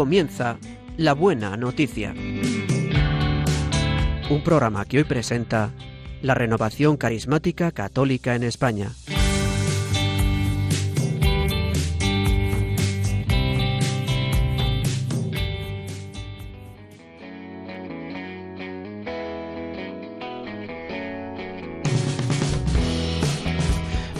comienza La Buena Noticia. Un programa que hoy presenta la renovación carismática católica en España.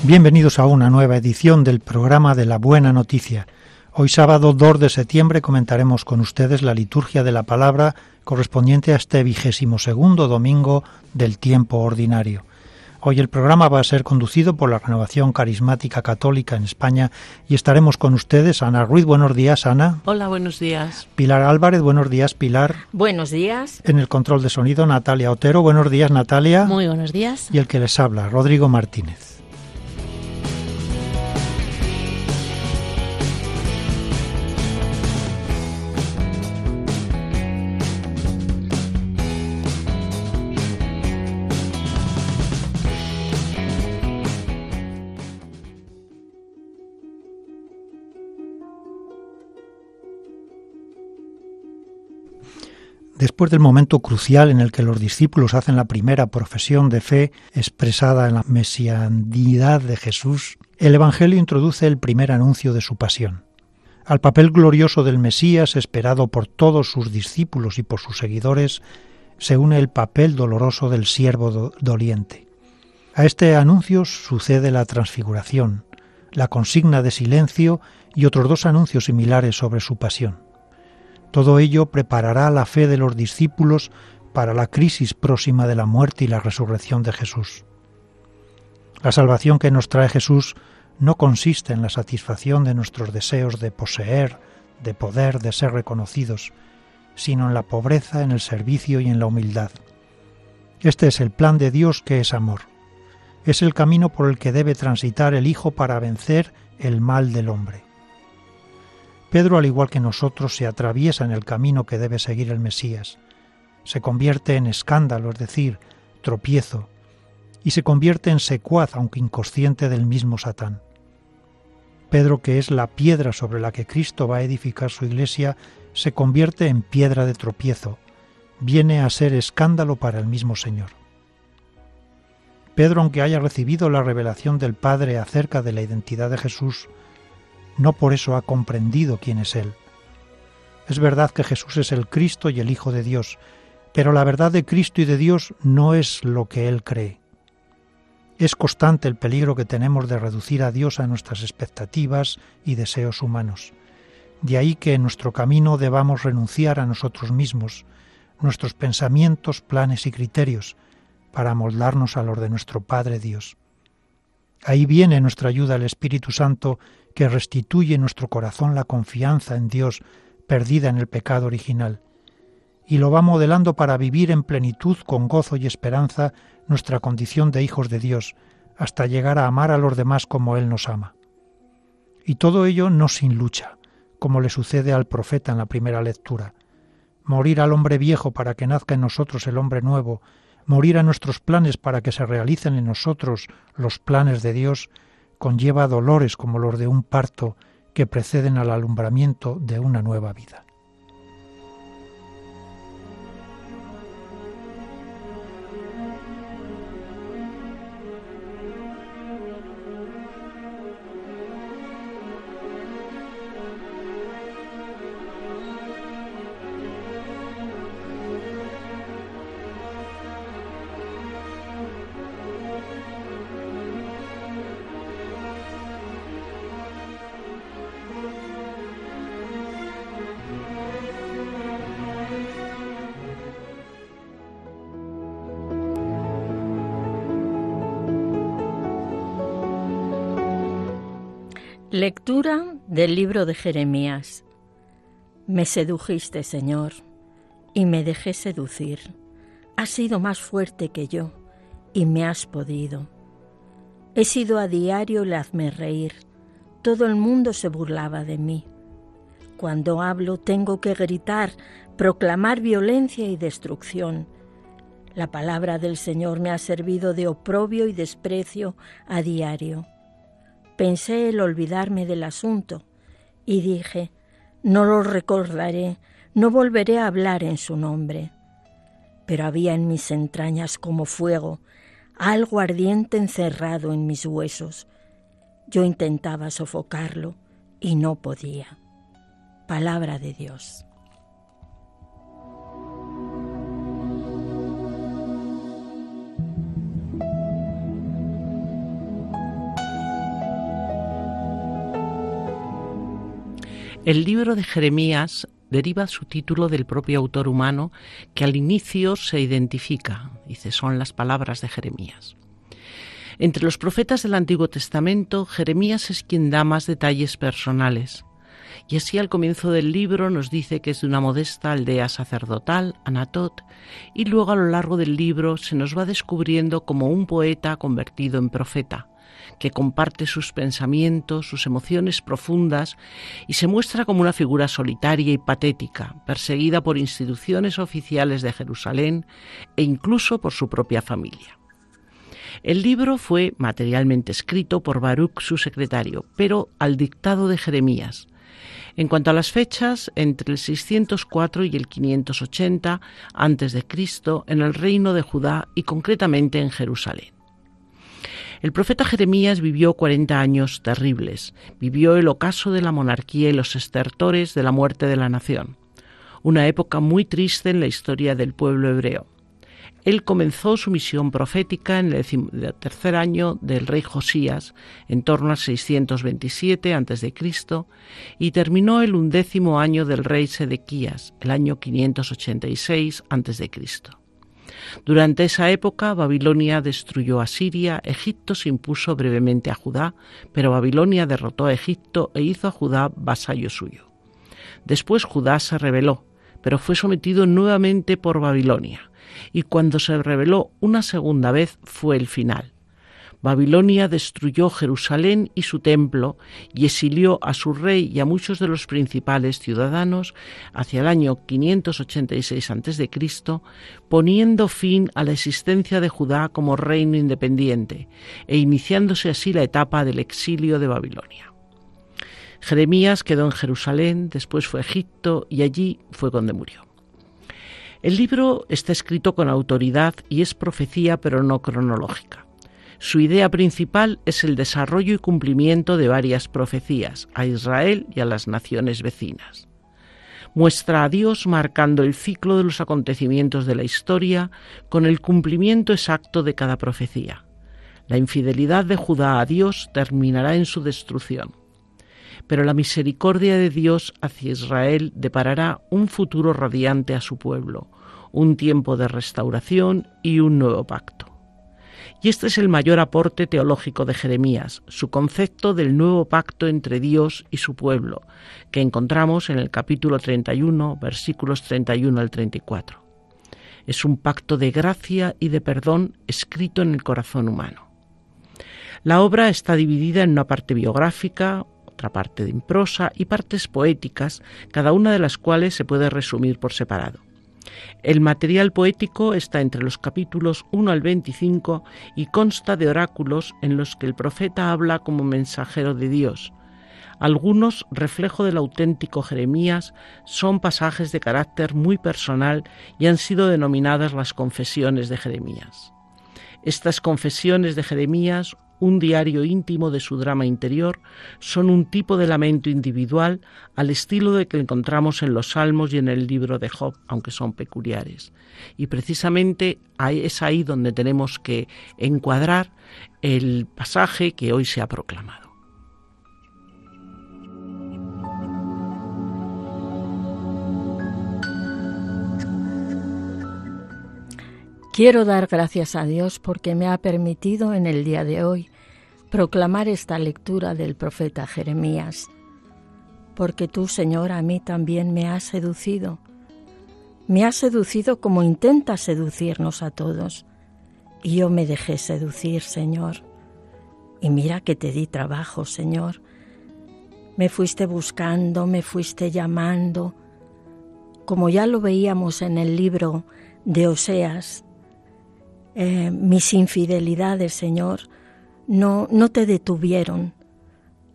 Bienvenidos a una nueva edición del programa de la Buena Noticia. Hoy sábado 2 de septiembre comentaremos con ustedes la liturgia de la palabra correspondiente a este vigésimo segundo domingo del tiempo ordinario. Hoy el programa va a ser conducido por la Renovación Carismática Católica en España y estaremos con ustedes. Ana Ruiz, buenos días, Ana. Hola, buenos días. Pilar Álvarez, buenos días, Pilar. Buenos días. En el control de sonido, Natalia Otero, buenos días, Natalia. Muy buenos días. Y el que les habla, Rodrigo Martínez. Después del momento crucial en el que los discípulos hacen la primera profesión de fe expresada en la mesianidad de Jesús, el Evangelio introduce el primer anuncio de su pasión. Al papel glorioso del Mesías, esperado por todos sus discípulos y por sus seguidores, se une el papel doloroso del siervo doliente. A este anuncio sucede la transfiguración, la consigna de silencio y otros dos anuncios similares sobre su pasión. Todo ello preparará la fe de los discípulos para la crisis próxima de la muerte y la resurrección de Jesús. La salvación que nos trae Jesús no consiste en la satisfacción de nuestros deseos de poseer, de poder, de ser reconocidos, sino en la pobreza, en el servicio y en la humildad. Este es el plan de Dios que es amor. Es el camino por el que debe transitar el Hijo para vencer el mal del hombre. Pedro, al igual que nosotros, se atraviesa en el camino que debe seguir el Mesías. Se convierte en escándalo, es decir, tropiezo, y se convierte en secuaz, aunque inconsciente, del mismo Satán. Pedro, que es la piedra sobre la que Cristo va a edificar su iglesia, se convierte en piedra de tropiezo, viene a ser escándalo para el mismo Señor. Pedro, aunque haya recibido la revelación del Padre acerca de la identidad de Jesús, no por eso ha comprendido quién es Él. Es verdad que Jesús es el Cristo y el Hijo de Dios, pero la verdad de Cristo y de Dios no es lo que Él cree. Es constante el peligro que tenemos de reducir a Dios a nuestras expectativas y deseos humanos. De ahí que en nuestro camino debamos renunciar a nosotros mismos, nuestros pensamientos, planes y criterios, para moldarnos a los de nuestro Padre Dios. Ahí viene nuestra ayuda el Espíritu Santo que restituye en nuestro corazón la confianza en Dios perdida en el pecado original, y lo va modelando para vivir en plenitud con gozo y esperanza nuestra condición de hijos de Dios, hasta llegar a amar a los demás como Él nos ama. Y todo ello no sin lucha, como le sucede al profeta en la primera lectura. Morir al hombre viejo para que nazca en nosotros el hombre nuevo, morir a nuestros planes para que se realicen en nosotros los planes de Dios, conlleva dolores como los de un parto que preceden al alumbramiento de una nueva vida. Lectura del libro de Jeremías. Me sedujiste, Señor, y me dejé seducir. Has sido más fuerte que yo, y me has podido. He sido a diario el hazme reír. Todo el mundo se burlaba de mí. Cuando hablo tengo que gritar, proclamar violencia y destrucción. La palabra del Señor me ha servido de oprobio y desprecio a diario. Pensé el olvidarme del asunto y dije, no lo recordaré, no volveré a hablar en su nombre. Pero había en mis entrañas como fuego, algo ardiente encerrado en mis huesos. Yo intentaba sofocarlo y no podía. Palabra de Dios. El libro de Jeremías deriva su título del propio autor humano que al inicio se identifica, dice, son las palabras de Jeremías. Entre los profetas del Antiguo Testamento, Jeremías es quien da más detalles personales. Y así al comienzo del libro nos dice que es de una modesta aldea sacerdotal, Anatot, y luego a lo largo del libro se nos va descubriendo como un poeta convertido en profeta, que comparte sus pensamientos, sus emociones profundas y se muestra como una figura solitaria y patética, perseguida por instituciones oficiales de Jerusalén e incluso por su propia familia. El libro fue materialmente escrito por Baruch, su secretario, pero al dictado de Jeremías. En cuanto a las fechas, entre el 604 y el 580 a.C. en el reino de Judá y concretamente en Jerusalén. El profeta Jeremías vivió 40 años terribles, vivió el ocaso de la monarquía y los estertores de la muerte de la nación, una época muy triste en la historia del pueblo hebreo. Él comenzó su misión profética en el tercer año del rey Josías, en torno al 627 a.C., y terminó el undécimo año del rey Sedequías, el año 586 a.C. Durante esa época Babilonia destruyó a Siria, Egipto se impuso brevemente a Judá, pero Babilonia derrotó a Egipto e hizo a Judá vasallo suyo. Después Judá se rebeló, pero fue sometido nuevamente por Babilonia, y cuando se rebeló una segunda vez fue el final. Babilonia destruyó Jerusalén y su templo y exilió a su rey y a muchos de los principales ciudadanos hacia el año 586 a.C., poniendo fin a la existencia de Judá como reino independiente e iniciándose así la etapa del exilio de Babilonia. Jeremías quedó en Jerusalén, después fue a Egipto y allí fue donde murió. El libro está escrito con autoridad y es profecía pero no cronológica. Su idea principal es el desarrollo y cumplimiento de varias profecías a Israel y a las naciones vecinas. Muestra a Dios marcando el ciclo de los acontecimientos de la historia con el cumplimiento exacto de cada profecía. La infidelidad de Judá a Dios terminará en su destrucción, pero la misericordia de Dios hacia Israel deparará un futuro radiante a su pueblo, un tiempo de restauración y un nuevo pacto. Y este es el mayor aporte teológico de Jeremías, su concepto del nuevo pacto entre Dios y su pueblo, que encontramos en el capítulo 31, versículos 31 al 34. Es un pacto de gracia y de perdón escrito en el corazón humano. La obra está dividida en una parte biográfica, otra parte de prosa y partes poéticas, cada una de las cuales se puede resumir por separado. El material poético está entre los capítulos 1 al 25 y consta de oráculos en los que el profeta habla como mensajero de Dios. Algunos, reflejo del auténtico Jeremías, son pasajes de carácter muy personal y han sido denominadas las confesiones de Jeremías. Estas confesiones de Jeremías, un diario íntimo de su drama interior, son un tipo de lamento individual al estilo de que encontramos en los Salmos y en el libro de Job, aunque son peculiares. Y precisamente es ahí donde tenemos que encuadrar el pasaje que hoy se ha proclamado. Quiero dar gracias a Dios porque me ha permitido en el día de hoy proclamar esta lectura del profeta Jeremías, porque tú, Señor, a mí también me has seducido. Me has seducido como intenta seducirnos a todos. Y yo me dejé seducir, Señor. Y mira que te di trabajo, Señor. Me fuiste buscando, me fuiste llamando, como ya lo veíamos en el libro de Oseas, eh, mis infidelidades, Señor, no, no te detuvieron.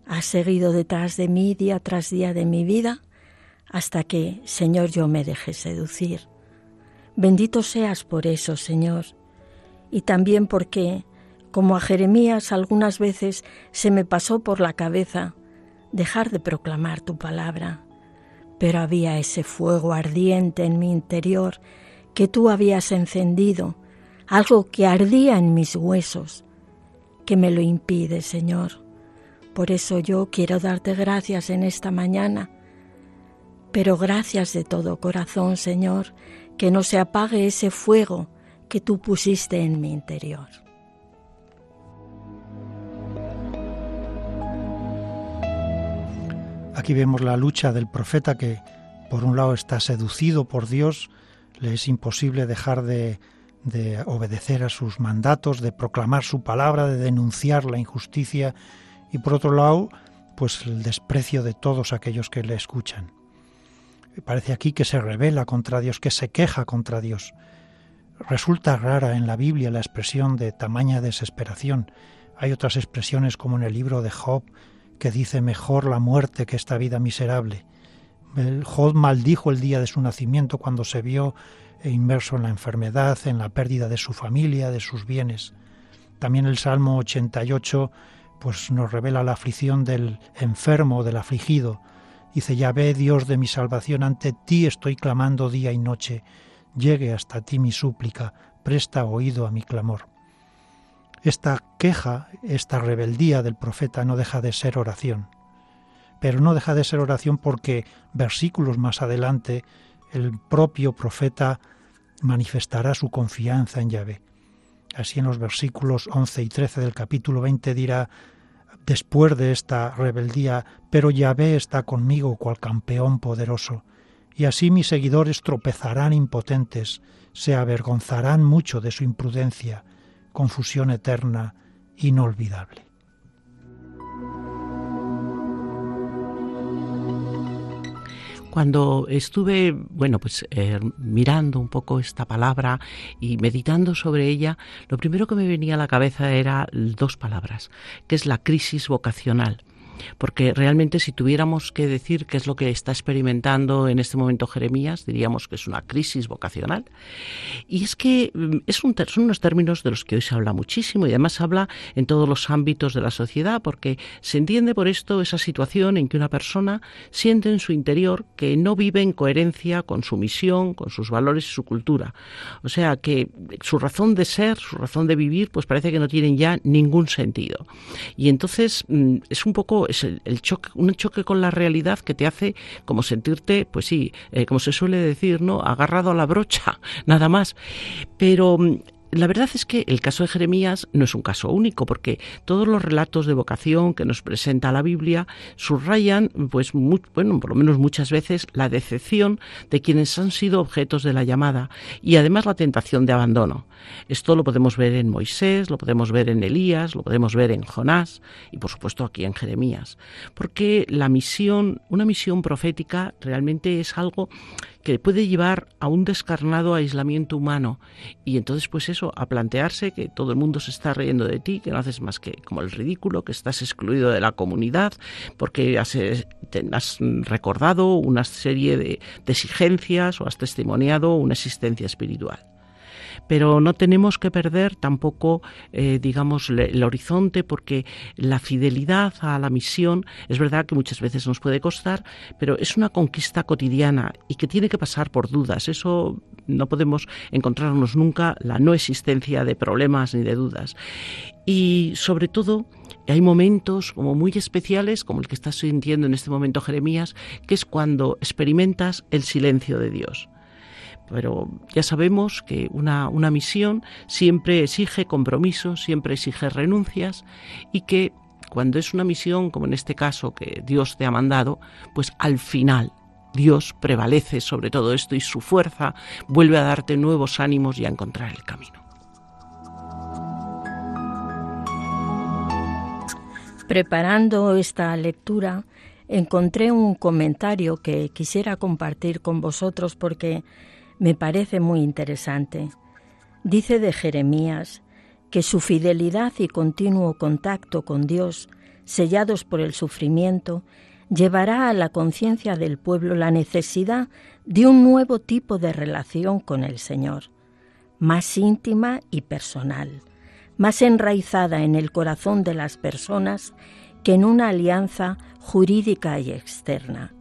Has seguido detrás de mí día tras día de mi vida hasta que, Señor, yo me deje seducir. Bendito seas por eso, Señor, y también porque, como a Jeremías algunas veces se me pasó por la cabeza dejar de proclamar tu palabra, pero había ese fuego ardiente en mi interior que tú habías encendido, algo que ardía en mis huesos, que me lo impide, Señor. Por eso yo quiero darte gracias en esta mañana, pero gracias de todo corazón, Señor, que no se apague ese fuego que tú pusiste en mi interior. Aquí vemos la lucha del profeta que, por un lado, está seducido por Dios, le es imposible dejar de, de obedecer a sus mandatos, de proclamar su palabra, de denunciar la injusticia y por otro lado, pues el desprecio de todos aquellos que le escuchan. Parece aquí que se revela contra Dios, que se queja contra Dios. Resulta rara en la Biblia la expresión de tamaña desesperación. Hay otras expresiones como en el libro de Job que dice mejor la muerte que esta vida miserable. Job maldijo el día de su nacimiento cuando se vio e inmerso en la enfermedad, en la pérdida de su familia, de sus bienes. También el Salmo 88 pues nos revela la aflicción del enfermo, del afligido. Dice, ya ve Dios de mi salvación, ante ti estoy clamando día y noche. Llegue hasta ti mi súplica, presta oído a mi clamor. Esta queja, esta rebeldía del profeta no deja de ser oración. Pero no deja de ser oración porque versículos más adelante el propio profeta manifestará su confianza en Yahvé. Así en los versículos 11 y 13 del capítulo 20 dirá, después de esta rebeldía, pero Yahvé está conmigo cual campeón poderoso, y así mis seguidores tropezarán impotentes, se avergonzarán mucho de su imprudencia, confusión eterna, inolvidable. Cuando estuve, bueno, pues eh, mirando un poco esta palabra y meditando sobre ella, lo primero que me venía a la cabeza era dos palabras, que es la crisis vocacional porque realmente si tuviéramos que decir qué es lo que está experimentando en este momento Jeremías, diríamos que es una crisis vocacional. Y es que mm, es un, son unos términos de los que hoy se habla muchísimo y además se habla en todos los ámbitos de la sociedad, porque se entiende por esto esa situación en que una persona siente en su interior que no vive en coherencia con su misión, con sus valores y su cultura. O sea, que su razón de ser, su razón de vivir, pues parece que no tienen ya ningún sentido. Y entonces mm, es un poco es el, choque, un choque con la realidad que te hace como sentirte, pues sí, eh, como se suele decir, ¿no? Agarrado a la brocha, nada más. Pero mm, la verdad es que el caso de Jeremías no es un caso único, porque todos los relatos de vocación que nos presenta la Biblia subrayan, pues, bueno, por lo menos muchas veces, la decepción de quienes han sido objetos de la llamada y además la tentación de abandono. Esto lo podemos ver en Moisés, lo podemos ver en Elías, lo podemos ver en Jonás y, por supuesto, aquí en Jeremías, porque la misión, una misión profética, realmente es algo que puede llevar a un descarnado aislamiento humano. Y entonces pues eso, a plantearse que todo el mundo se está riendo de ti, que no haces más que como el ridículo, que estás excluido de la comunidad porque has, eh, has recordado una serie de, de exigencias o has testimoniado una existencia espiritual pero no tenemos que perder tampoco, eh, digamos, el horizonte porque la fidelidad a la misión es verdad que muchas veces nos puede costar, pero es una conquista cotidiana y que tiene que pasar por dudas. Eso no podemos encontrarnos nunca la no existencia de problemas ni de dudas. Y sobre todo, hay momentos como muy especiales, como el que estás sintiendo en este momento Jeremías, que es cuando experimentas el silencio de Dios pero ya sabemos que una, una misión siempre exige compromisos, siempre exige renuncias y que cuando es una misión, como en este caso que Dios te ha mandado, pues al final Dios prevalece sobre todo esto y su fuerza vuelve a darte nuevos ánimos y a encontrar el camino. Preparando esta lectura, encontré un comentario que quisiera compartir con vosotros porque me parece muy interesante. Dice de Jeremías que su fidelidad y continuo contacto con Dios, sellados por el sufrimiento, llevará a la conciencia del pueblo la necesidad de un nuevo tipo de relación con el Señor, más íntima y personal, más enraizada en el corazón de las personas que en una alianza jurídica y externa.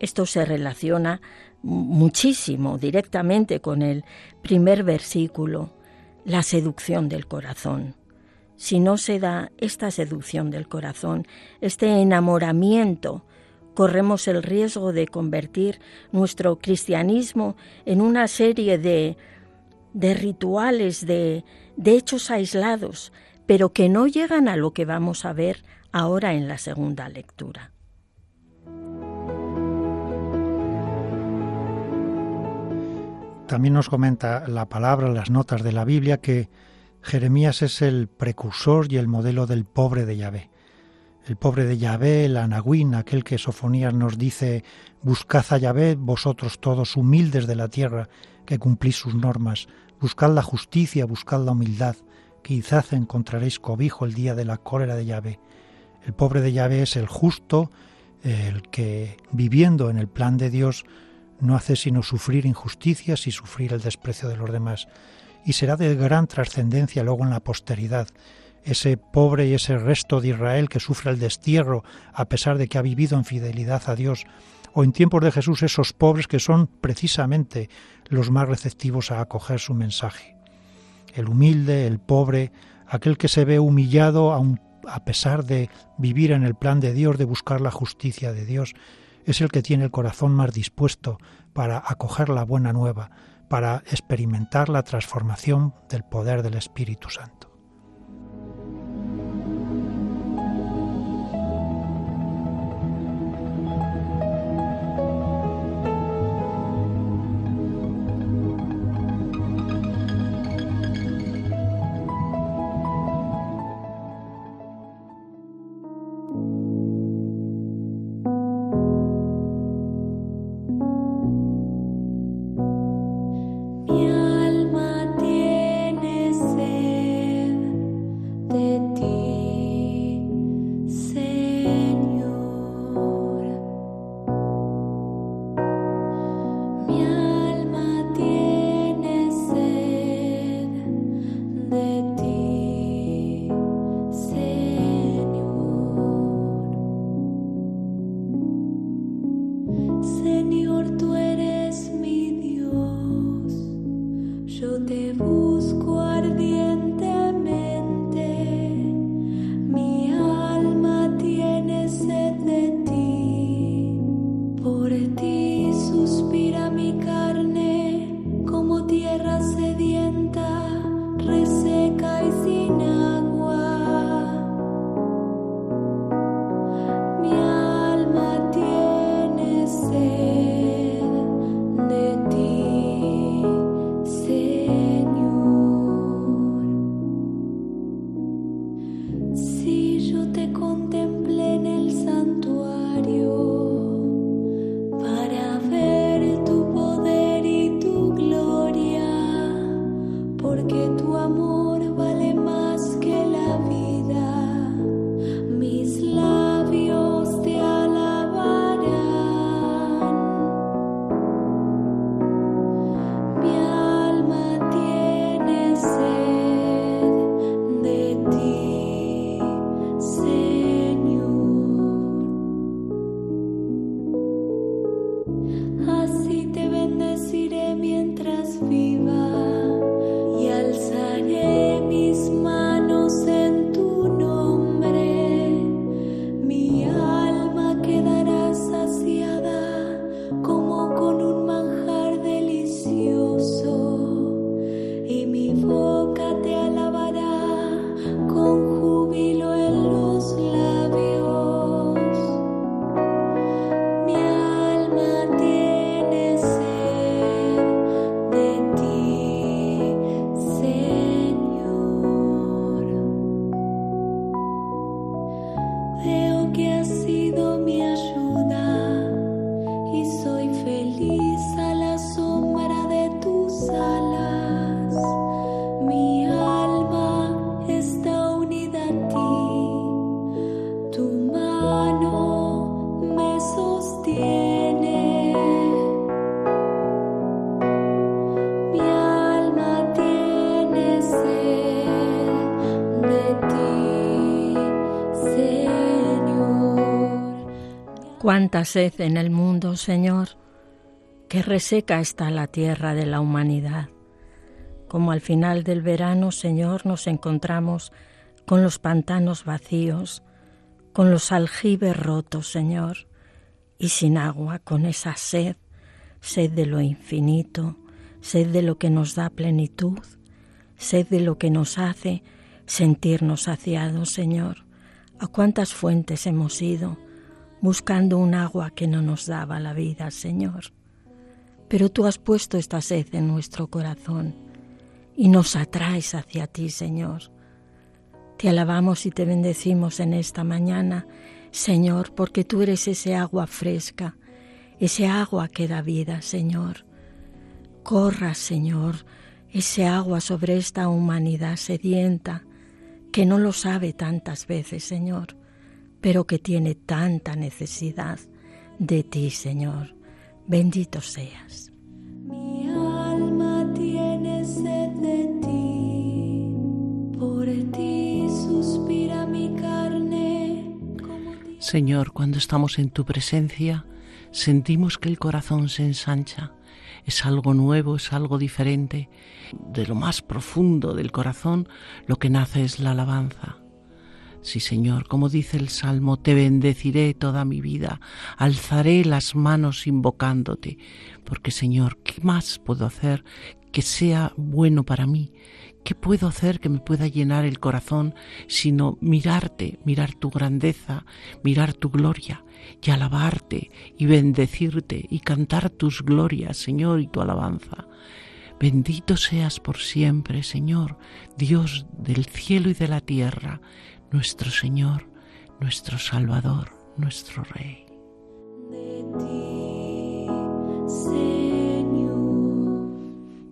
Esto se relaciona muchísimo directamente con el primer versículo, la seducción del corazón. Si no se da esta seducción del corazón, este enamoramiento, corremos el riesgo de convertir nuestro cristianismo en una serie de, de rituales, de, de hechos aislados, pero que no llegan a lo que vamos a ver ahora en la segunda lectura. También nos comenta la palabra, las notas de la Biblia, que Jeremías es el precursor y el modelo del pobre de Yahvé. El pobre de Yahvé, el Anahuín, aquel que Sofonías nos dice, buscad a Yahvé, vosotros todos humildes de la tierra, que cumplís sus normas, buscad la justicia, buscad la humildad, quizás encontraréis cobijo el día de la cólera de Yahvé. El pobre de Yahvé es el justo, el que, viviendo en el plan de Dios, no hace sino sufrir injusticias y sufrir el desprecio de los demás. Y será de gran trascendencia luego en la posteridad, ese pobre y ese resto de Israel que sufre el destierro a pesar de que ha vivido en fidelidad a Dios, o en tiempos de Jesús esos pobres que son precisamente los más receptivos a acoger su mensaje. El humilde, el pobre, aquel que se ve humillado a pesar de vivir en el plan de Dios, de buscar la justicia de Dios, es el que tiene el corazón más dispuesto para acoger la buena nueva, para experimentar la transformación del poder del Espíritu Santo. Cuánta sed en el mundo, Señor, que reseca está la tierra de la humanidad. Como al final del verano, Señor, nos encontramos con los pantanos vacíos, con los aljibes rotos, Señor, y sin agua, con esa sed, sed de lo infinito, sed de lo que nos da plenitud, sed de lo que nos hace sentirnos saciados, Señor. A cuántas fuentes hemos ido buscando un agua que no nos daba la vida, Señor. Pero tú has puesto esta sed en nuestro corazón y nos atraes hacia ti, Señor. Te alabamos y te bendecimos en esta mañana, Señor, porque tú eres ese agua fresca, ese agua que da vida, Señor. Corra, Señor, ese agua sobre esta humanidad sedienta, que no lo sabe tantas veces, Señor, pero que tiene tanta necesidad de ti, Señor. Bendito seas. Mi alma tiene sed de ti, por ti. Señor, cuando estamos en tu presencia, sentimos que el corazón se ensancha. Es algo nuevo, es algo diferente. De lo más profundo del corazón, lo que nace es la alabanza. Sí, Señor, como dice el Salmo, te bendeciré toda mi vida, alzaré las manos invocándote, porque Señor, ¿qué más puedo hacer que sea bueno para mí, ¿Qué puedo hacer que me pueda llenar el corazón sino mirarte, mirar tu grandeza, mirar tu gloria y alabarte y bendecirte y cantar tus glorias, Señor, y tu alabanza? Bendito seas por siempre, Señor, Dios del cielo y de la tierra, nuestro Señor, nuestro Salvador, nuestro Rey.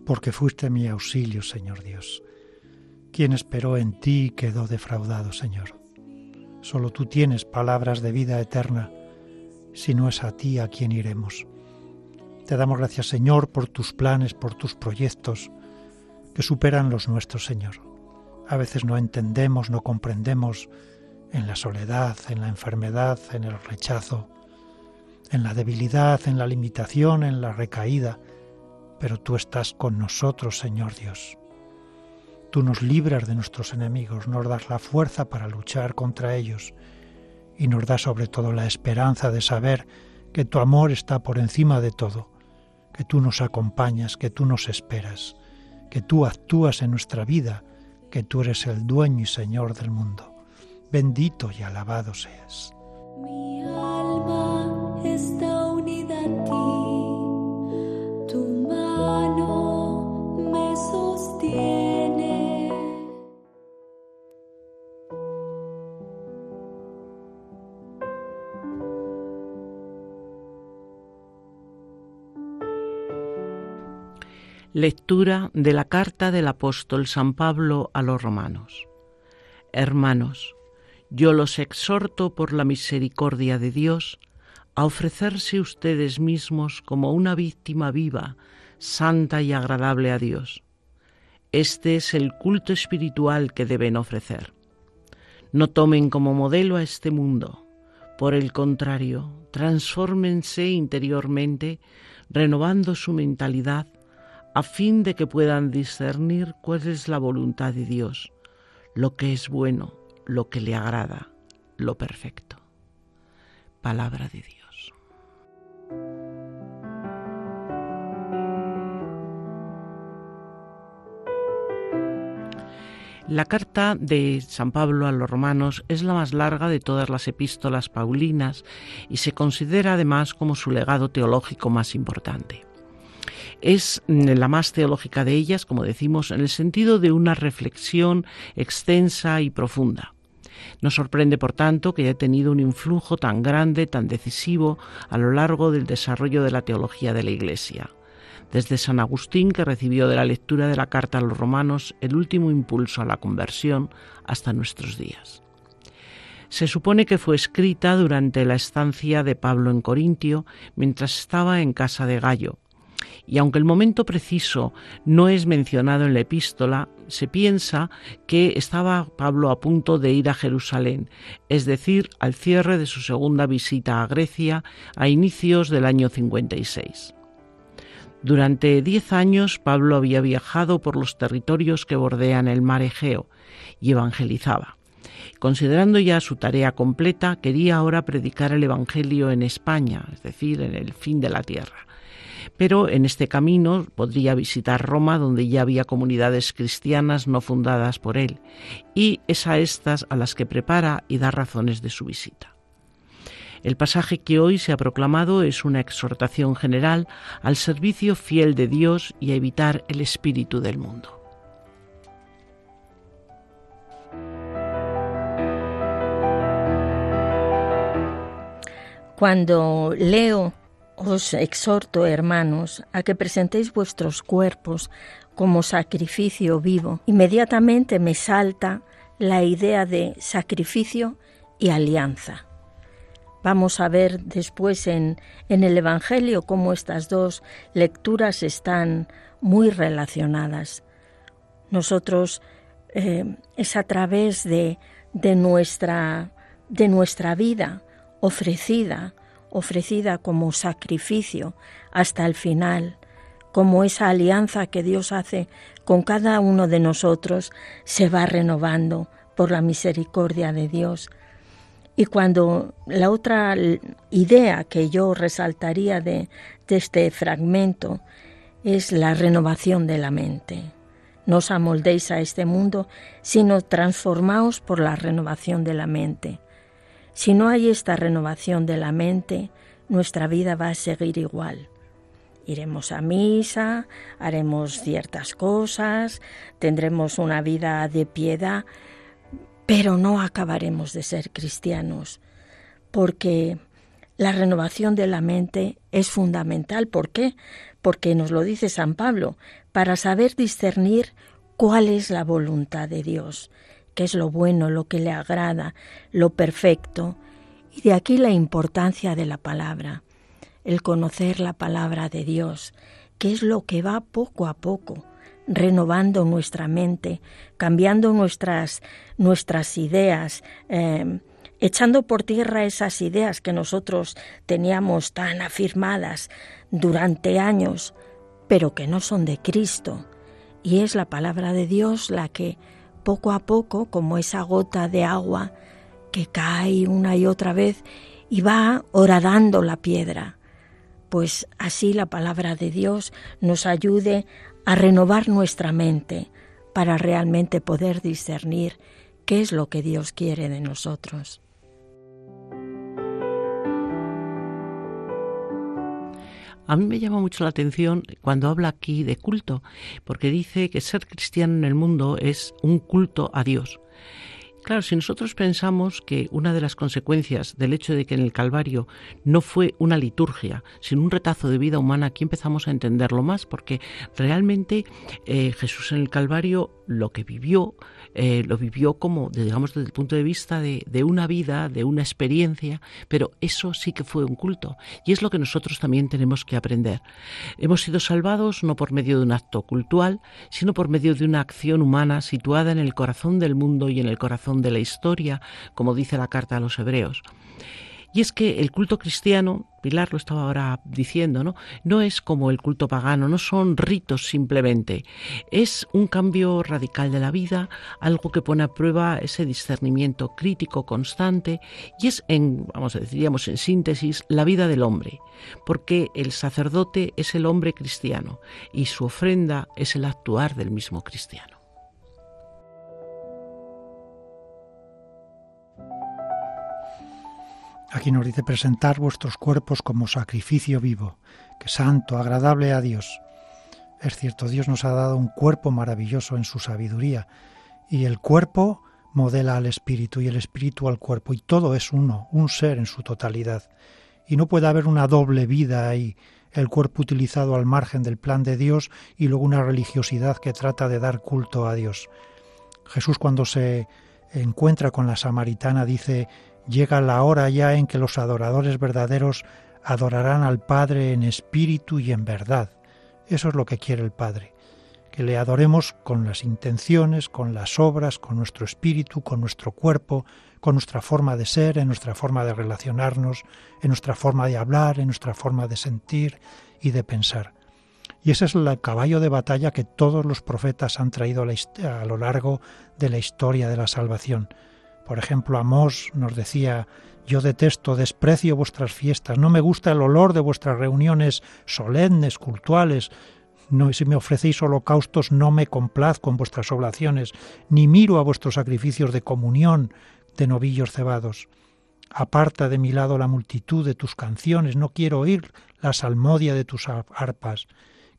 porque fuiste mi auxilio, Señor Dios. Quien esperó en ti quedó defraudado, Señor. Solo tú tienes palabras de vida eterna, si no es a ti a quien iremos. Te damos gracias, Señor, por tus planes, por tus proyectos, que superan los nuestros, Señor. A veces no entendemos, no comprendemos en la soledad, en la enfermedad, en el rechazo, en la debilidad, en la limitación, en la recaída, pero tú estás con nosotros, Señor Dios. Tú nos libras de nuestros enemigos, nos das la fuerza para luchar contra ellos y nos das sobre todo la esperanza de saber que tu amor está por encima de todo, que tú nos acompañas, que tú nos esperas, que tú actúas en nuestra vida, que tú eres el dueño y Señor del mundo. Bendito y alabado seas. Mi alma está unida a ti, tu mano Lectura de la carta del apóstol San Pablo a los romanos. Hermanos, yo los exhorto por la misericordia de Dios a ofrecerse ustedes mismos como una víctima viva, santa y agradable a Dios. Este es el culto espiritual que deben ofrecer. No tomen como modelo a este mundo. Por el contrario, transfórmense interiormente, renovando su mentalidad a fin de que puedan discernir cuál es la voluntad de Dios, lo que es bueno, lo que le agrada, lo perfecto. Palabra de Dios. La carta de San Pablo a los romanos es la más larga de todas las epístolas paulinas y se considera además como su legado teológico más importante. Es la más teológica de ellas, como decimos, en el sentido de una reflexión extensa y profunda. Nos sorprende, por tanto, que haya tenido un influjo tan grande, tan decisivo a lo largo del desarrollo de la teología de la Iglesia. Desde San Agustín, que recibió de la lectura de la carta a los romanos el último impulso a la conversión, hasta nuestros días. Se supone que fue escrita durante la estancia de Pablo en Corintio, mientras estaba en casa de Gallo, Y aunque el momento preciso no es mencionado en la epístola, se piensa que estaba Pablo a punto de ir a Jerusalén, es decir, al cierre de su segunda visita a Grecia a inicios del año 56. Durante diez años Pablo había viajado por los territorios que bordean el mar Egeo y evangelizaba. Considerando ya su tarea completa, quería ahora predicar el Evangelio en España, es decir, en el fin de la tierra. Pero en este camino podría visitar Roma, donde ya había comunidades cristianas no fundadas por él, y es a estas a las que prepara y da razones de su visita. El pasaje que hoy se ha proclamado es una exhortación general al servicio fiel de Dios y a evitar el espíritu del mundo. Cuando leo, os exhorto, hermanos, a que presentéis vuestros cuerpos como sacrificio vivo. Inmediatamente me salta la idea de sacrificio y alianza. Vamos a ver después en, en el Evangelio cómo estas dos lecturas están muy relacionadas. Nosotros eh, es a través de, de, nuestra, de nuestra vida ofrecida, ofrecida como sacrificio hasta el final, como esa alianza que Dios hace con cada uno de nosotros se va renovando por la misericordia de Dios. Y cuando la otra idea que yo resaltaría de, este fragmento es la renovación de la mente. No os amoldéis a este mundo, sino transformaos por la renovación de la mente. Si no hay esta renovación de la mente, nuestra vida va a seguir igual. Iremos a misa, haremos ciertas cosas, tendremos una vida de piedad, pero no acabaremos de ser cristianos, porque la renovación de la mente es fundamental. ¿Por qué? Porque nos lo dice San Pablo, para saber discernir cuál es la voluntad de Dios qué es lo bueno, lo que le agrada, lo perfecto. Y de aquí la importancia de la palabra, el conocer la palabra de Dios, que es lo que va poco a poco renovando nuestra mente, cambiando nuestras, nuestras ideas, eh, echando por tierra esas ideas que nosotros teníamos tan afirmadas durante años, pero que no son de Cristo. Y es la palabra de Dios la que poco a poco, como esa gota de agua que cae una y otra vez y va horadando la piedra. Pues así la palabra de Dios nos ayude a renovar nuestra mente para realmente poder discernir qué es lo que Dios quiere de nosotros. A mí me llama mucho la atención cuando habla aquí de culto, porque dice que ser cristiano en el mundo es un culto a Dios. Claro, si nosotros pensamos que una de las consecuencias del hecho de que en el Calvario no fue una liturgia, sino un retazo de vida humana, aquí empezamos a entenderlo más, porque realmente eh, Jesús en el Calvario lo que vivió eh, lo vivió como, digamos, desde el punto de vista de, de, una vida, de una experiencia, pero eso sí que fue un culto. Y es lo que nosotros también tenemos que aprender. Hemos sido salvados no por medio de un acto cultural, sino por medio de una acción humana situada en el corazón del mundo y en el corazón de la historia, como dice la carta a los hebreos. Y es que el culto cristiano, Pilar lo estaba ahora diciendo, ¿no? No es como el culto pagano, no son ritos simplemente. Es un cambio radical de la vida, algo que pone a prueba ese discernimiento crítico constante y es en, vamos a decir, digamos, en síntesis, la vida del hombre, porque el sacerdote es el hombre cristiano y su ofrenda es el actuar del mismo cristiano. Aquí nos dice presentar vuestros cuerpos como sacrificio vivo, que santo, agradable a Dios. Es cierto, Dios nos ha dado un cuerpo maravilloso en su sabiduría, y el cuerpo modela al espíritu y el espíritu al cuerpo, y todo es uno, un ser en su totalidad. Y no puede haber una doble vida ahí, el cuerpo utilizado al margen del plan de Dios y luego una religiosidad que trata de dar culto a Dios. Jesús cuando se encuentra con la samaritana dice llega la hora ya en que los adoradores verdaderos adorarán al Padre en espíritu y en verdad. Eso es lo que quiere el Padre, que le adoremos con las intenciones, con las obras, con nuestro espíritu, con nuestro cuerpo, con nuestra forma de ser, en nuestra forma de relacionarnos, en nuestra forma de hablar, en nuestra forma de sentir y de pensar. Y ese es el caballo de batalla que todos los profetas han traído a, lo largo de la historia de la salvación. Por ejemplo, Amós nos decía, yo detesto, desprecio vuestras fiestas, no me gusta el olor de vuestras reuniones solemnes, cultuales, si me ofrecéis holocaustos, no me complazco en vuestras oblaciones, ni miro a vuestros sacrificios de comunión de novillos cebados. Aparta de mi lado la multitud de tus canciones, no quiero oír la salmodia de tus arpas,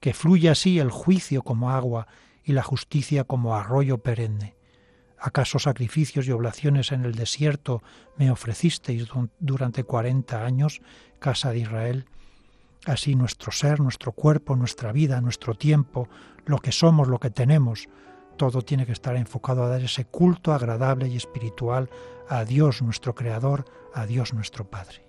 que fluya así el juicio como agua y la justicia como arroyo perenne. ¿Acaso sacrificios y oblaciones en el desierto me ofrecisteis durante cuarenta años, casa de Israel? Así nuestro ser, nuestro cuerpo, nuestra vida, nuestro tiempo, lo que somos, lo que tenemos, todo tiene que estar enfocado a dar ese culto agradable y espiritual a Dios nuestro Creador, a Dios nuestro Padre.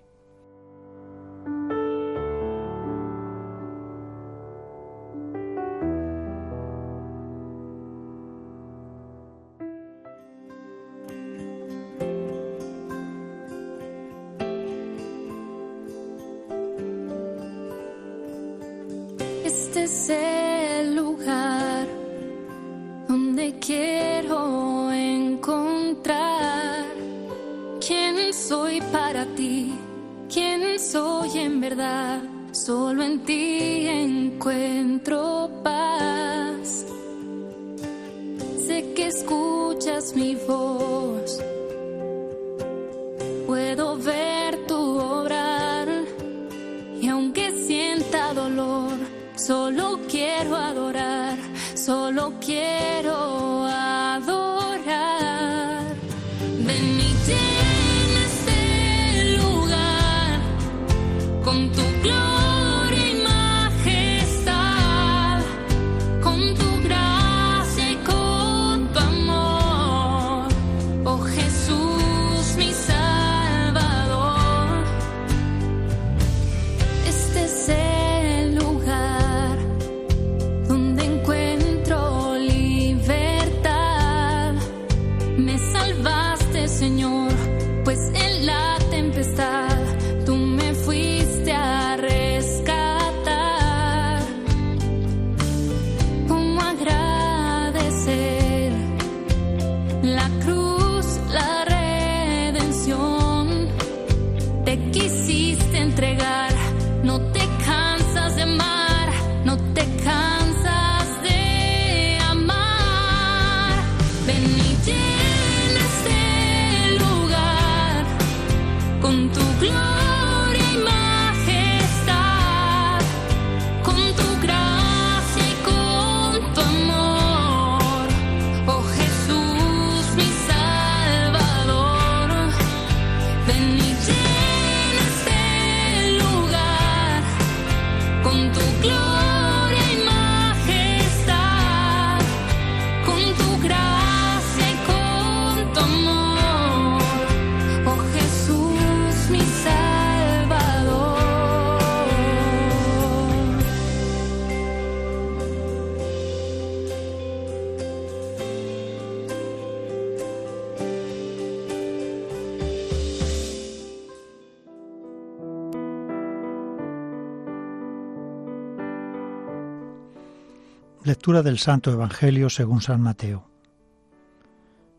Del Santo Evangelio según San Mateo.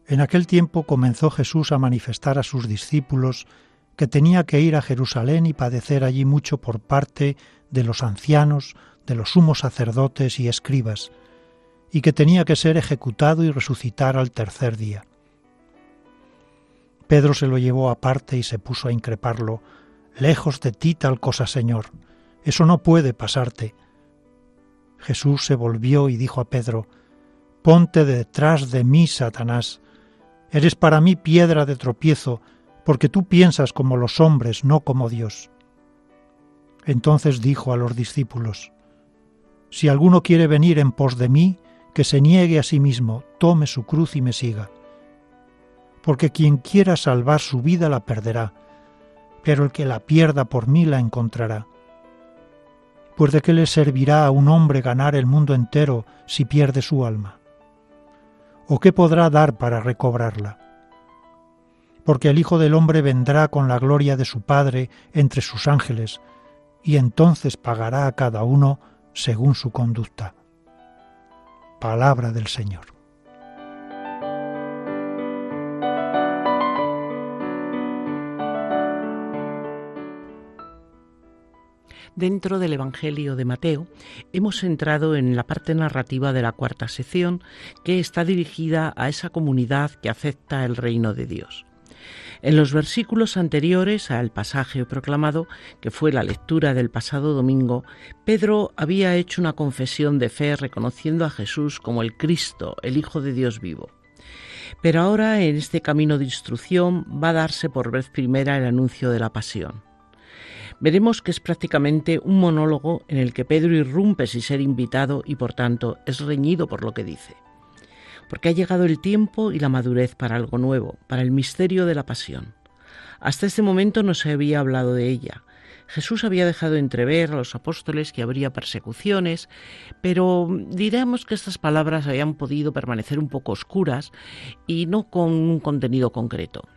En aquel tiempo comenzó Jesús a manifestar a sus discípulos que tenía que ir a Jerusalén y padecer allí mucho por parte de los ancianos, de los sumos sacerdotes y escribas, y que tenía que ser ejecutado y resucitar al tercer día. Pedro se lo llevó aparte y se puso a increparlo, Lejos de ti tal cosa, Señor, eso no puede pasarte. Jesús se volvió y dijo a Pedro, Ponte detrás de mí, Satanás. Eres para mí piedra de tropiezo, porque tú piensas como los hombres, no como Dios. Entonces dijo a los discípulos, Si alguno quiere venir en pos de mí, que se niegue a sí mismo, tome su cruz y me siga. Porque quien quiera salvar su vida la perderá, pero el que la pierda por mí la encontrará Pues de qué le servirá a un hombre ganar el mundo entero si pierde su alma? ¿O qué podrá dar para recobrarla? Porque el Hijo del Hombre vendrá con la gloria de su Padre entre sus ángeles, y entonces pagará a cada uno según su conducta. Palabra del Señor. Dentro del Evangelio de Mateo hemos entrado en la parte narrativa de la cuarta sección que está dirigida a esa comunidad que acepta el reino de Dios. En los versículos anteriores al pasaje proclamado, que fue la lectura del pasado domingo, Pedro había hecho una confesión de fe reconociendo a Jesús como el Cristo, el Hijo de Dios vivo. Pero ahora en este camino de instrucción va a darse por vez primera el anuncio de la pasión veremos que es prácticamente un monólogo en el que Pedro irrumpe sin ser invitado y por tanto es reñido por lo que dice. Porque ha llegado el tiempo y la madurez para algo nuevo, para el misterio de la pasión. Hasta este momento no se había hablado de ella. Jesús había dejado entrever a los apóstoles que habría persecuciones, pero diremos que estas palabras habían podido permanecer un poco oscuras y no con un contenido concreto.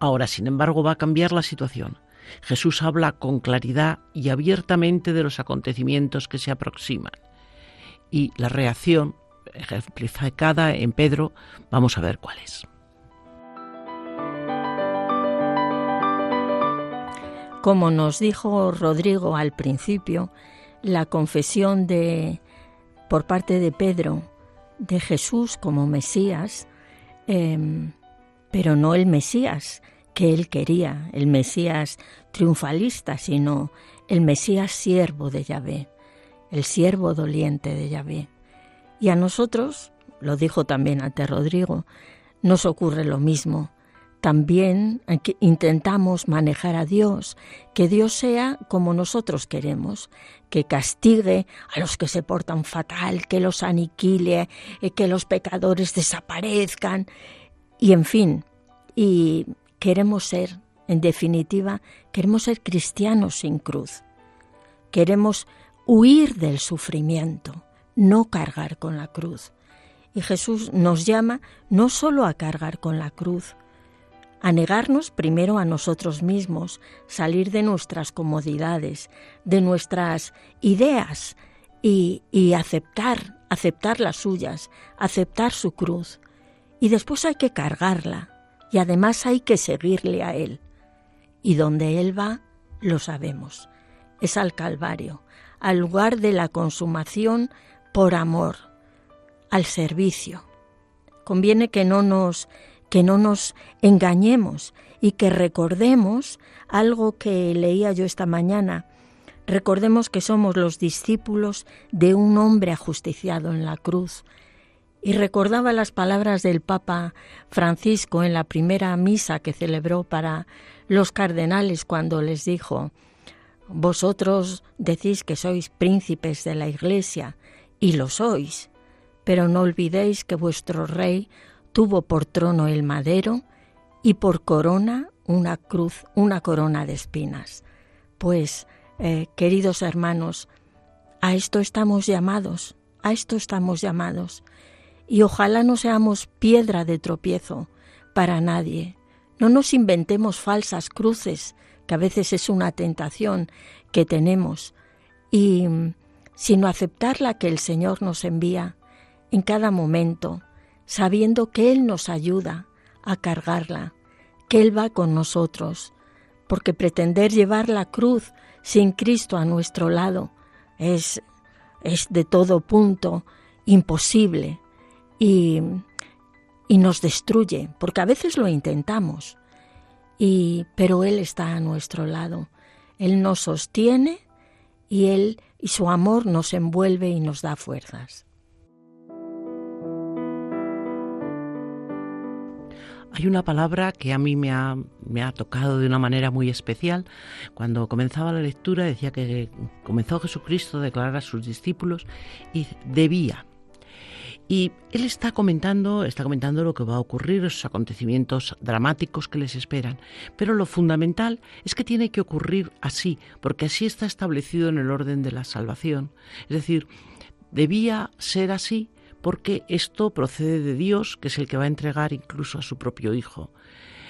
Ahora, sin embargo, va a cambiar la situación. Jesús habla con claridad y abiertamente de los acontecimientos que se aproximan. Y la reacción ejemplificada en Pedro, vamos a ver cuál es. Como nos dijo Rodrigo al principio, la confesión de por parte de Pedro de Jesús como Mesías, em, pero no el Mesías que él quería, el Mesías triunfalista, sino el Mesías siervo de Yahvé, el siervo doliente de Yahvé. Y a nosotros, lo dijo también ante Rodrigo, nos ocurre lo mismo. También intentamos manejar a Dios, que Dios sea como nosotros queremos, que castigue a los que se portan fatal, que los aniquile, eh, que los pecadores desaparezcan, y en fin, y queremos ser, en definitiva, queremos ser cristianos sin cruz. Queremos huir del sufrimiento, no cargar con la cruz. Y Jesús nos llama no solo a cargar con la cruz, a negarnos primero a nosotros mismos, salir de nuestras comodidades, de nuestras ideas y, y, aceptar, aceptar las suyas, aceptar su cruz. Y después hay que cargarla, y además hay que seguirle a Él. Y donde Él va, lo sabemos. Es al Calvario, al lugar de la consumación por amor, al servicio. Conviene que no nos que no nos engañemos y que recordemos algo que leía yo esta mañana. Recordemos que somos los discípulos de un hombre ajusticiado en la cruz, y recordaba las palabras del Papa Francisco en la primera misa que celebró para los cardenales cuando les dijo, Vosotros decís que sois príncipes de la Iglesia, y lo sois, pero no olvidéis que vuestro rey tuvo por trono el madero y por corona una cruz, una corona de espinas. Pues, eh, queridos hermanos, a esto estamos llamados, a esto estamos llamados y ojalá no seamos piedra de tropiezo para nadie. No nos inventemos falsas cruces, que a veces es una tentación que tenemos, y sino aceptar la que el Señor nos envía en cada momento, sabiendo que Él nos ayuda a cargarla, que Él va con nosotros, porque pretender llevar la cruz sin Cristo a nuestro lado es, es de todo punto imposible y, y nos destruye, porque a veces lo intentamos, y, pero Él está a nuestro lado. Él nos sostiene y Él y su amor nos envuelve y nos da fuerzas. Hay una palabra que a mí me ha, me ha, tocado de una manera muy especial. Cuando comenzaba la lectura decía que comenzó Jesucristo a declarar a sus discípulos y debía. Y él está comentando, está comentando lo que va a ocurrir, esos acontecimientos dramáticos que les esperan. Pero lo fundamental es que tiene que ocurrir así, porque así está establecido en el orden de la salvación. Es decir, debía ser así porque esto procede de Dios, que es el que va a entregar incluso a su propio Hijo.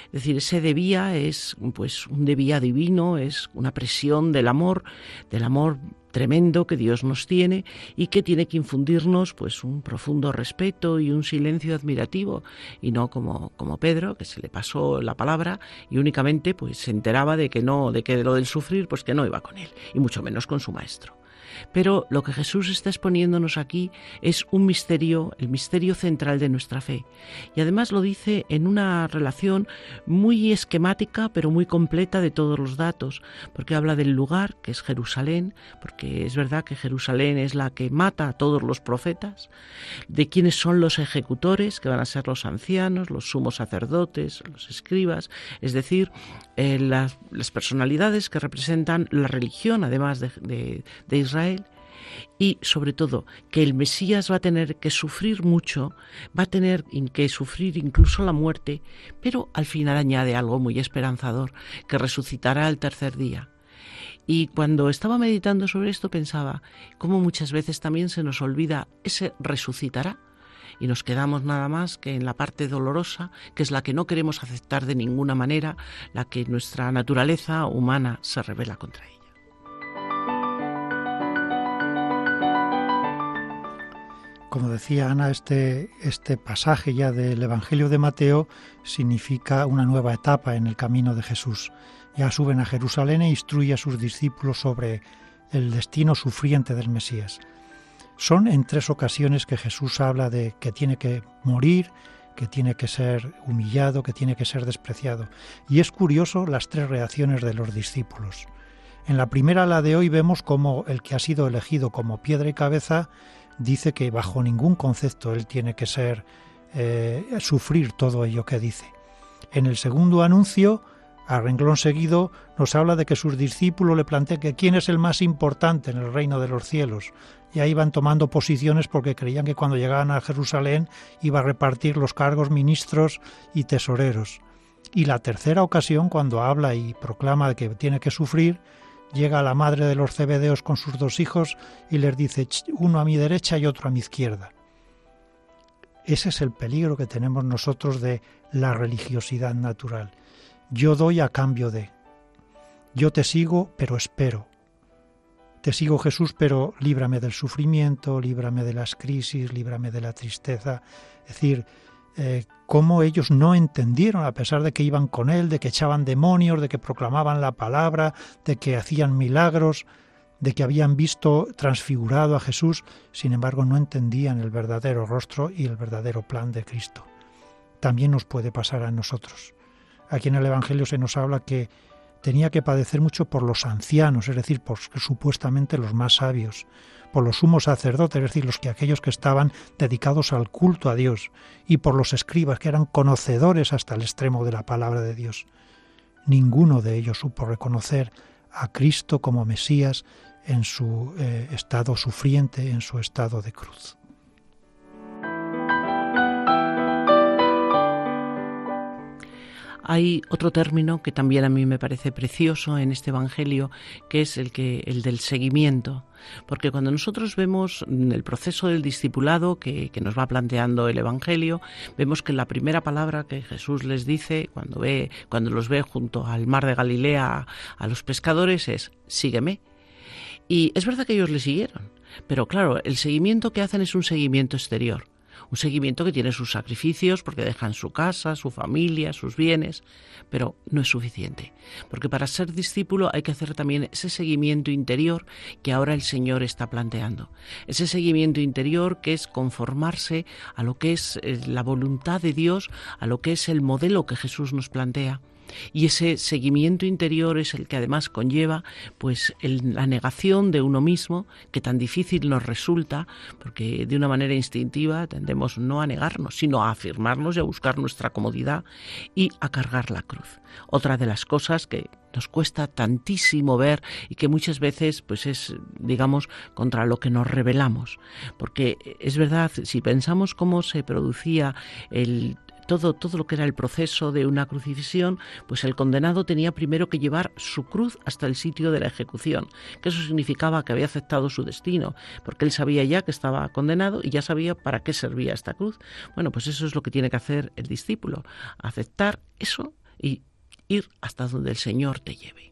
Es decir, ese debía es pues un debía divino, es una presión del amor, del amor tremendo que Dios nos tiene y que tiene que infundirnos pues un profundo respeto y un silencio admirativo y no como, como Pedro que se le pasó la palabra y únicamente pues se enteraba de que no de que lo del sufrir pues que no iba con él y mucho menos con su maestro. Pero lo que Jesús está exponiéndonos aquí es un misterio, el misterio central de nuestra fe. Y además lo dice en una relación muy esquemática, pero muy completa de todos los datos, porque habla del lugar, que es Jerusalén, porque es verdad que Jerusalén es la que mata a todos los profetas, de quiénes son los ejecutores, que van a ser los ancianos, los sumos sacerdotes, los escribas, es decir, eh, las, personalidades que representan la religión, además de Israel, y sobre todo que el Mesías va a tener que sufrir mucho, va a tener que sufrir incluso la muerte, pero al final añade algo muy esperanzador, que resucitará al tercer día. Y cuando estaba meditando sobre esto pensaba cómo muchas veces también se nos olvida ese resucitará y nos quedamos nada más que en la parte dolorosa, que es la que no queremos aceptar de ninguna manera, la que nuestra naturaleza humana se revela contra ella. Como decía Ana, este, este pasaje ya del Evangelio de Mateo significa una nueva etapa en el camino de Jesús. Ya suben a Jerusalén e instruye a sus discípulos sobre el destino sufriente del Mesías. Son en tres ocasiones que Jesús habla de que tiene que morir, que tiene que ser humillado, que tiene que ser despreciado. Y es curioso las tres reacciones de los discípulos. En la primera, la de hoy, vemos como el que ha sido elegido como piedra y cabeza dice que bajo ningún concepto él tiene que ser eh, sufrir todo ello que dice. En el segundo anuncio, a renglón seguido, nos habla de que sus discípulos le plantean que quién es el más importante en el reino de los cielos. Y ahí van tomando posiciones porque creían que cuando llegaban a Jerusalén iba a repartir los cargos ministros y tesoreros. Y la tercera ocasión, cuando habla y proclama que tiene que sufrir, llega la madre de los cebedeos con sus dos hijos y les dice uno a mi derecha y otro a mi izquierda. Ese es el peligro que tenemos nosotros de la religiosidad natural. Yo doy a cambio de. Yo te sigo, pero espero. Te sigo Jesús, pero líbrame del sufrimiento, líbrame de las crisis, líbrame de la tristeza. Es decir, eh, cómo ellos no entendieron, a pesar de que iban con él, de que echaban demonios, de que proclamaban la palabra, de que hacían milagros, de que habían visto transfigurado a Jesús, sin embargo no entendían el verdadero rostro y el verdadero plan de Cristo. También nos puede pasar a nosotros. Aquí en el Evangelio se nos habla que tenía que padecer mucho por los ancianos, es decir, por supuestamente los más sabios, por los sumos sacerdotes, es decir, los que aquellos que estaban dedicados al culto a Dios, y por los escribas, que eran conocedores hasta el extremo de la palabra de Dios. Ninguno de ellos supo reconocer a Cristo como Mesías en su eh, estado sufriente, en su estado de cruz. Hay otro término que también a mí me parece precioso en este Evangelio, que es el, que, el del seguimiento. Porque cuando nosotros vemos el proceso del discipulado que, que, nos va planteando el Evangelio, vemos que la primera palabra que Jesús les dice cuando, ve, cuando los ve junto al mar de Galilea a los pescadores es, sígueme. Y es verdad que ellos le siguieron, pero claro, el seguimiento que hacen es un seguimiento exterior un seguimiento que tiene sus sacrificios porque dejan su casa, su familia, sus bienes, pero no es suficiente, porque para ser discípulo hay que hacer también ese seguimiento interior que ahora el Señor está planteando, ese seguimiento interior que es conformarse a lo que es eh, la voluntad de Dios, a lo que es el modelo que Jesús nos plantea Y ese seguimiento interior es el que además conlleva pues la negación de uno mismo, que tan difícil nos resulta, porque de una manera instintiva tendemos no a negarnos, sino a afirmarnos y a buscar nuestra comodidad y a cargar la cruz. Otra de las cosas que nos cuesta tantísimo ver y que muchas veces pues es digamos contra lo que nos rebelamos porque es verdad si pensamos cómo se producía el todo, todo lo que era el proceso de una crucifixión, pues el condenado tenía primero que llevar su cruz hasta el sitio de la ejecución, que eso significaba que había aceptado su destino, porque él sabía ya que estaba condenado y ya sabía para qué servía esta cruz. Bueno, pues eso es lo que tiene que hacer el discípulo, aceptar eso y ir hasta donde el Señor te lleve.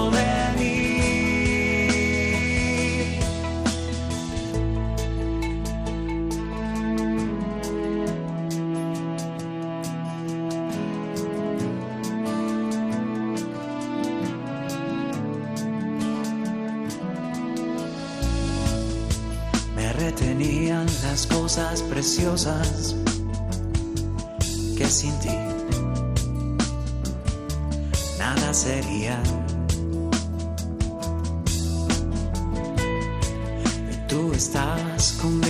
preciosas que sin ti nada sería. Y tú estabas conmigo,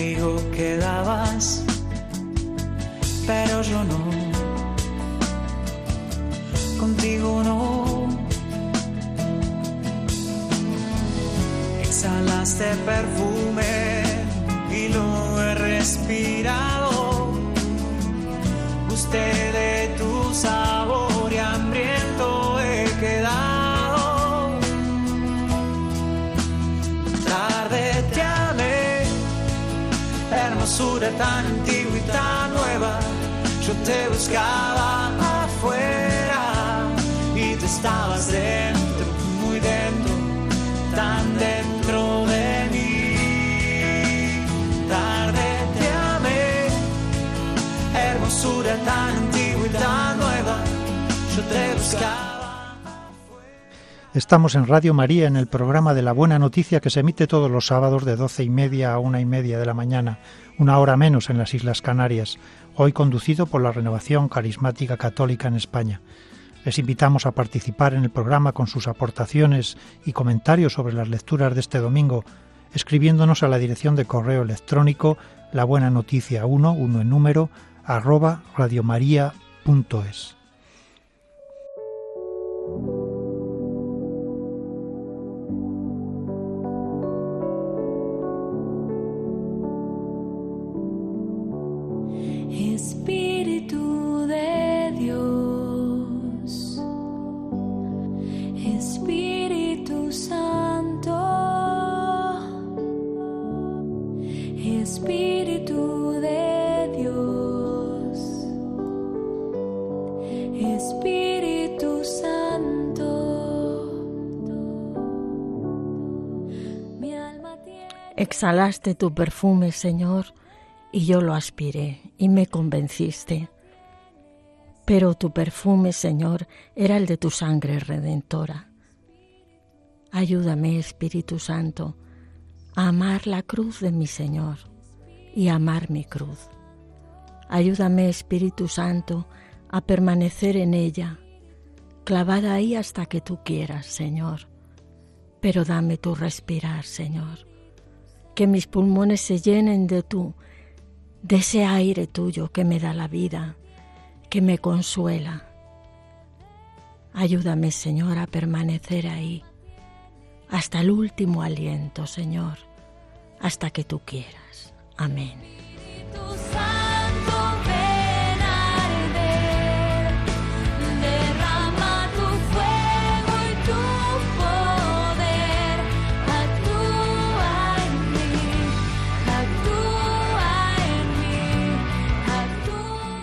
te buscaba afuera y tú estabas dentro, muy dentro, tan dentro de mí. tan antigua y tan nueva, yo te buscaba. Estamos en Radio María en el programa de la Buena Noticia que se emite todos los sábados de doce y media a una y media de la mañana, una hora menos en las Islas Canarias, hoy conducido por la Renovación Carismática Católica en España. Les invitamos a participar en el programa con sus aportaciones y comentarios sobre las lecturas de este domingo, escribiéndonos a la dirección de correo electrónico la buena noticia 1, 1 en número, arroba radiomaria.es. Exhalaste tu perfume, Señor, y yo lo aspiré y me convenciste. Pero tu perfume, Señor, era el de tu sangre redentora. Ayúdame, Espíritu Santo, a amar la cruz de mi Señor y a amar mi cruz. Ayúdame, Espíritu Santo, a permanecer en ella, clavada ahí hasta que tú quieras, Señor. Pero dame tu respirar, Señor. Que mis pulmones se llenen de tú, de ese aire tuyo que me da la vida, que me consuela. Ayúdame, Señor, a permanecer ahí hasta el último aliento, Señor, hasta que tú quieras. Amén.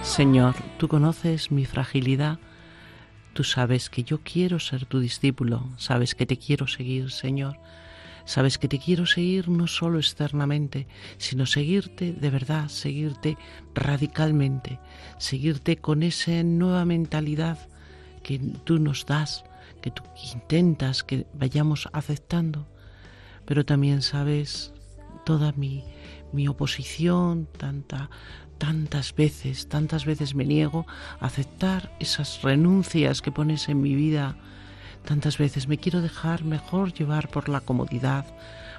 Señor, tú conoces mi fragilidad. Tú sabes que yo quiero ser tu discípulo, sabes que te quiero seguir, Señor. Sabes que te quiero seguir no solo externamente, sino seguirte de verdad, seguirte radicalmente, seguirte con esa nueva mentalidad que tú nos das, que tú intentas que vayamos aceptando. Pero también sabes toda mi, mi oposición, tanta, tantas veces, tantas veces me niego a aceptar esas renuncias que pones en mi vida. Tantas veces me quiero dejar mejor llevar por la comodidad,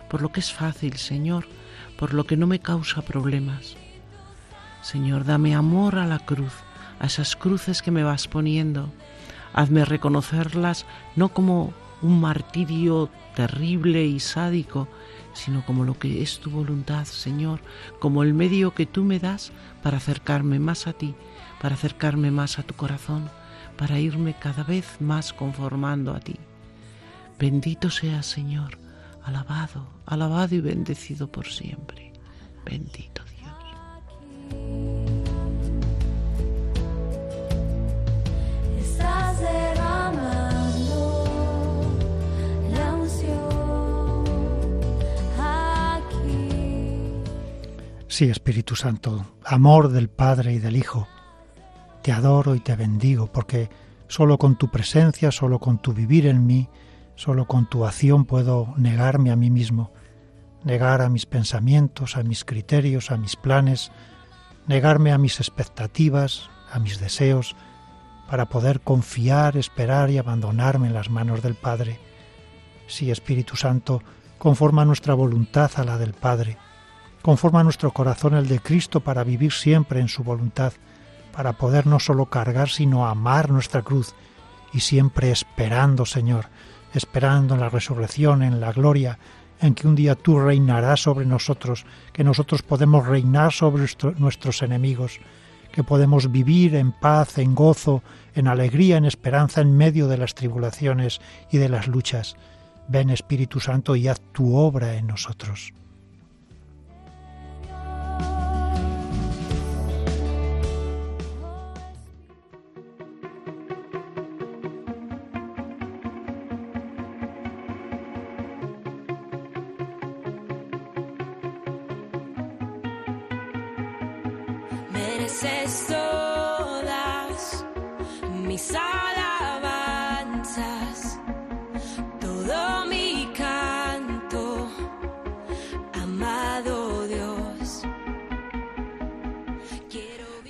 por lo que es fácil, Señor, por lo que no me causa problemas. Señor, dame amor a la cruz, a esas cruces que me vas poniendo. Hazme reconocerlas no como un martirio terrible y sádico, sino como lo que es tu voluntad, Señor, como el medio que tú me das para acercarme más a ti, para acercarme más a tu corazón, para irme cada vez más conformando a ti. Bendito seas, Señor, alabado, alabado y bendecido por siempre. Bendito Dios. Estás Sí, Espíritu Santo, amor del Padre y del Hijo, te adoro y te bendigo, porque solo con tu presencia, solo con tu vivir en mí, solo con tu acción puedo negarme a mí mismo, negar a mis pensamientos, a mis criterios, a mis planes, negarme a mis expectativas, a mis deseos, para poder confiar, esperar y abandonarme en las manos del Padre. Sí, Espíritu Santo, conforma nuestra voluntad a la del Padre, conforma nuestro corazón el de Cristo para vivir siempre en su voluntad, para poder no solo cargar, sino amar nuestra cruz y siempre esperando, Señor, esperando en la resurrección, en la gloria, en que un día tú reinarás sobre nosotros, que nosotros podemos reinar sobre nuestro- nuestros enemigos, que podemos vivir en paz, en gozo, en alegría, en esperanza en medio de las tribulaciones y de las luchas. Ven Espíritu Santo y haz tu obra en nosotros.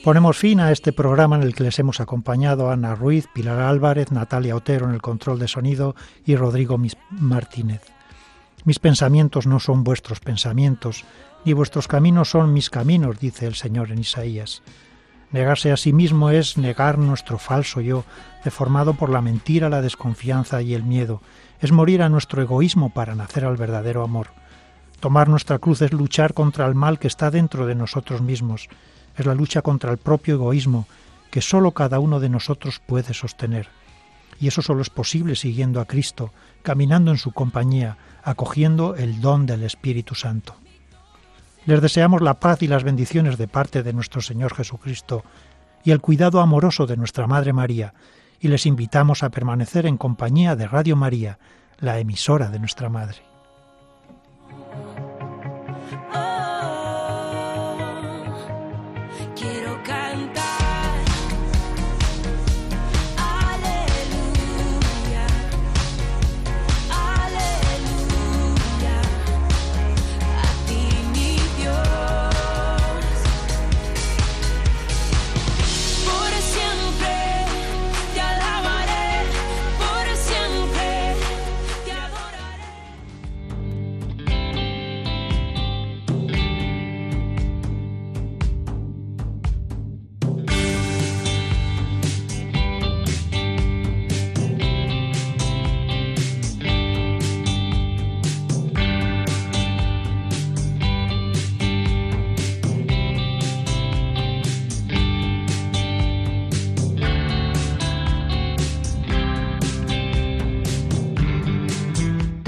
Ponemos fin a este programa en el que les hemos acompañado Ana Ruiz, Pilar Álvarez, Natalia Otero en el control de sonido y Rodrigo Martínez. Mis pensamientos no son vuestros pensamientos, ni vuestros caminos son mis caminos, dice el Señor en Isaías. Negarse a sí mismo es negar nuestro falso yo, deformado por la mentira, la desconfianza y el miedo. Es morir a nuestro egoísmo para nacer al verdadero amor. Tomar nuestra cruz es luchar contra el mal que está dentro de nosotros mismos. Es la lucha contra el propio egoísmo que sólo cada uno de nosotros puede sostener. Y eso solo es posible siguiendo a Cristo, caminando en su compañía, acogiendo el don del Espíritu Santo. Les deseamos la paz y las bendiciones de parte de nuestro Señor Jesucristo y el cuidado amoroso de nuestra Madre María, y les invitamos a permanecer en compañía de Radio María, la emisora de nuestra Madre.